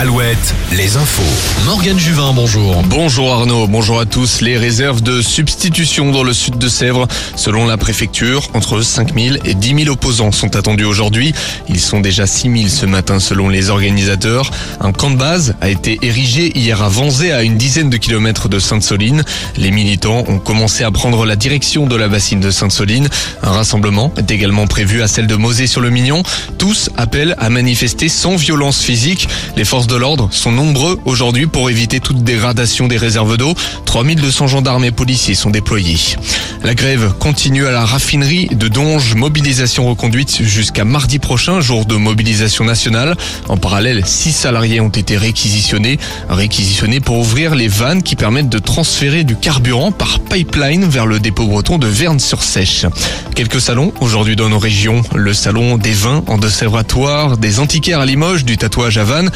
Alouette, les infos. Morgane Juvin, bonjour. Bonjour Arnaud, bonjour à tous. Les réserves de substitution dans le sud de Sèvres, selon la préfecture, entre 5000 et 10 000 opposants sont attendus aujourd'hui. Ils sont déjà 6 000 ce matin selon les organisateurs. Un camp de base a été érigé hier à Vanzé à une dizaine de kilomètres de Sainte-Soline. Les militants ont commencé à prendre la direction de la bassine de Sainte-Soline. Un rassemblement est également prévu à celle de Mosée-sur-le-Mignon. Tous appellent à manifester sans violence physique. De l'ordre sont nombreux aujourd'hui pour éviter toute dégradation des réserves d'eau. 3200 gendarmes et policiers sont déployés. La grève continue à la raffinerie de Donge. Mobilisation reconduite jusqu'à mardi prochain, jour de mobilisation nationale. En parallèle, six salariés ont été réquisitionnés. Réquisitionnés pour ouvrir les vannes qui permettent de transférer du carburant par pipeline vers le dépôt breton de Verne-sur-Sèche. Quelques salons aujourd'hui dans nos régions. Le salon des vins en deux des antiquaires à Limoges, du tatouage à Vannes.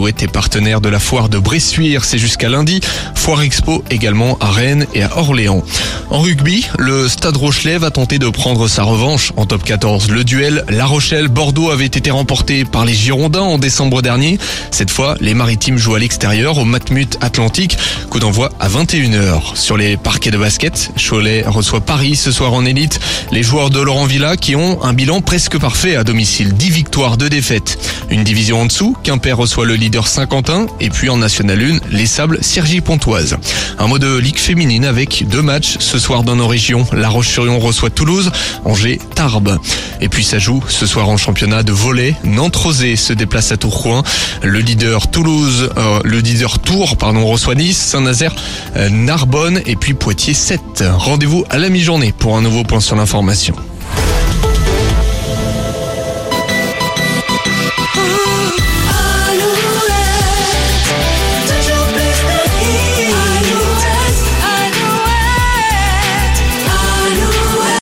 Alouette partenaire de la foire de Bressuire, c'est jusqu'à lundi. Foire Expo également à Rennes et à Orléans. En rugby, le Stade Rochelet va tenter de prendre sa revanche en top 14. Le duel La Rochelle-Bordeaux avait été remporté par les Girondins en décembre dernier. Cette fois, les Maritimes jouent à l'extérieur au Matmut Atlantique. Coup d'envoi à 21h. Sur les parquets de basket, Cholet reçoit Paris ce soir en élite. Les joueurs de Laurent Villa qui ont un bilan presque parfait à domicile. 10 victoires, 2 défaites. Une division en dessous, Quimper reçoit le leader Saint-Quentin et puis en National 1, les Sables Sergi Pontoise. Un mot de ligue féminine avec deux matchs ce soir dans nos régions. La Roche-sur-Yon reçoit Toulouse, Angers, Tarbes. Et puis ça joue ce soir en championnat de volley. Nantes-Rosé se déplace à Tourcoing. Le leader Toulouse, euh, le leader Tours, pardon, reçoit Nice, Saint-Nazaire, euh, Narbonne et puis Poitiers 7. Rendez-vous à la mi-journée pour un nouveau point sur l'information.